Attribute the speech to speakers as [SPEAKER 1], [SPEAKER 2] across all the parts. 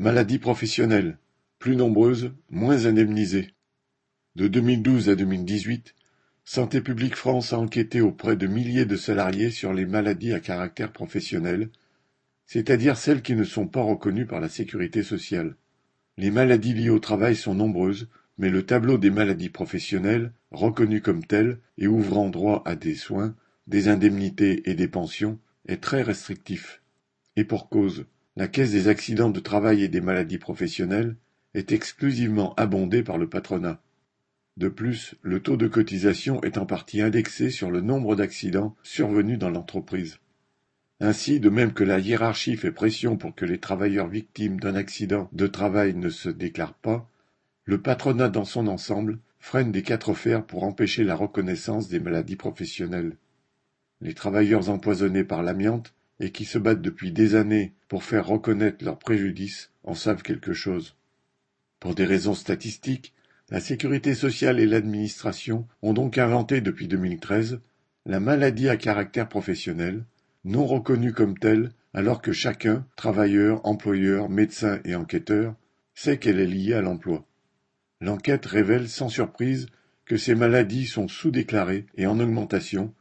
[SPEAKER 1] Maladies professionnelles, plus nombreuses, moins indemnisées. De 2012 à 2018, Santé publique France a enquêté auprès de milliers de salariés sur les maladies à caractère professionnel, c'est-à-dire celles qui ne sont pas reconnues par la sécurité sociale. Les maladies liées au travail sont nombreuses, mais le tableau des maladies professionnelles, reconnues comme telles et ouvrant droit à des soins, des indemnités et des pensions, est très restrictif. Et pour cause, la caisse des accidents de travail et des maladies professionnelles est exclusivement abondée par le patronat. De plus, le taux de cotisation est en partie indexé sur le nombre d'accidents survenus dans l'entreprise. Ainsi, de même que la hiérarchie fait pression pour que les travailleurs victimes d'un accident de travail ne se déclarent pas, le patronat dans son ensemble freine des quatre fers pour empêcher la reconnaissance des maladies professionnelles. Les travailleurs empoisonnés par l'amiante et qui se battent depuis des années pour faire reconnaître leurs préjudices en savent quelque chose. Pour des raisons statistiques, la sécurité sociale et l'administration ont donc inventé depuis 2013 la maladie à caractère professionnel, non reconnue comme telle alors que chacun, travailleur, employeur, médecin et enquêteur, sait qu'elle est liée à l'emploi. L'enquête révèle sans surprise que ces maladies sont sous-déclarées et en augmentation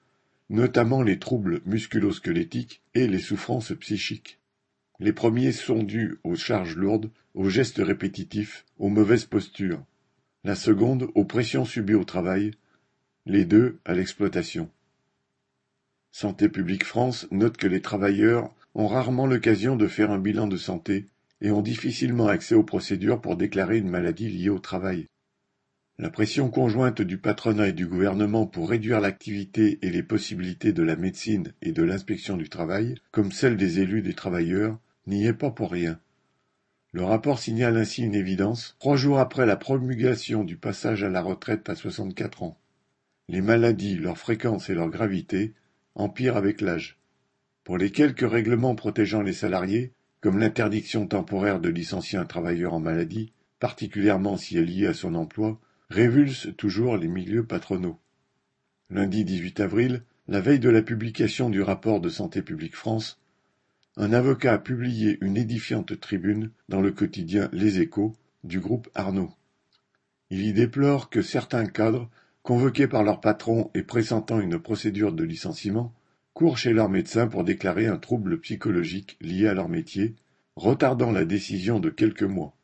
[SPEAKER 1] notamment les troubles musculo-squelettiques et les souffrances psychiques. Les premiers sont dus aux charges lourdes, aux gestes répétitifs, aux mauvaises postures. La seconde aux pressions subies au travail, les deux à l'exploitation. Santé publique France note que les travailleurs ont rarement l'occasion de faire un bilan de santé et ont difficilement accès aux procédures pour déclarer une maladie liée au travail. La pression conjointe du patronat et du gouvernement pour réduire l'activité et les possibilités de la médecine et de l'inspection du travail, comme celle des élus des travailleurs, n'y est pas pour rien. Le rapport signale ainsi une évidence, trois jours après la promulgation du passage à la retraite à 64 ans. Les maladies, leur fréquence et leur gravité empirent avec l'âge. Pour les quelques règlements protégeant les salariés, comme l'interdiction temporaire de licencier un travailleur en maladie, particulièrement si elle est liée à son emploi, révulsent toujours les milieux patronaux. Lundi 18 avril, la veille de la publication du rapport de Santé publique France, un avocat a publié une édifiante tribune dans le quotidien Les Échos du groupe Arnaud. Il y déplore que certains cadres, convoqués par leur patron et pressentant une procédure de licenciement, courent chez leur médecin pour déclarer un trouble psychologique lié à leur métier, retardant la décision de quelques mois.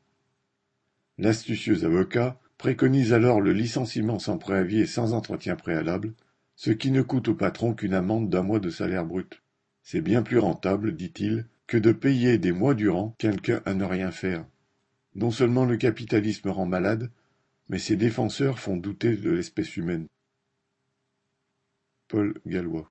[SPEAKER 1] L'astucieux avocat préconise alors le licenciement sans préavis et sans entretien préalable, ce qui ne coûte au patron qu'une amende d'un mois de salaire brut. C'est bien plus rentable, dit-il, que de payer des mois durant quelqu'un à ne rien faire. Non seulement le capitalisme rend malade, mais ses défenseurs font douter de l'espèce humaine. Paul Gallois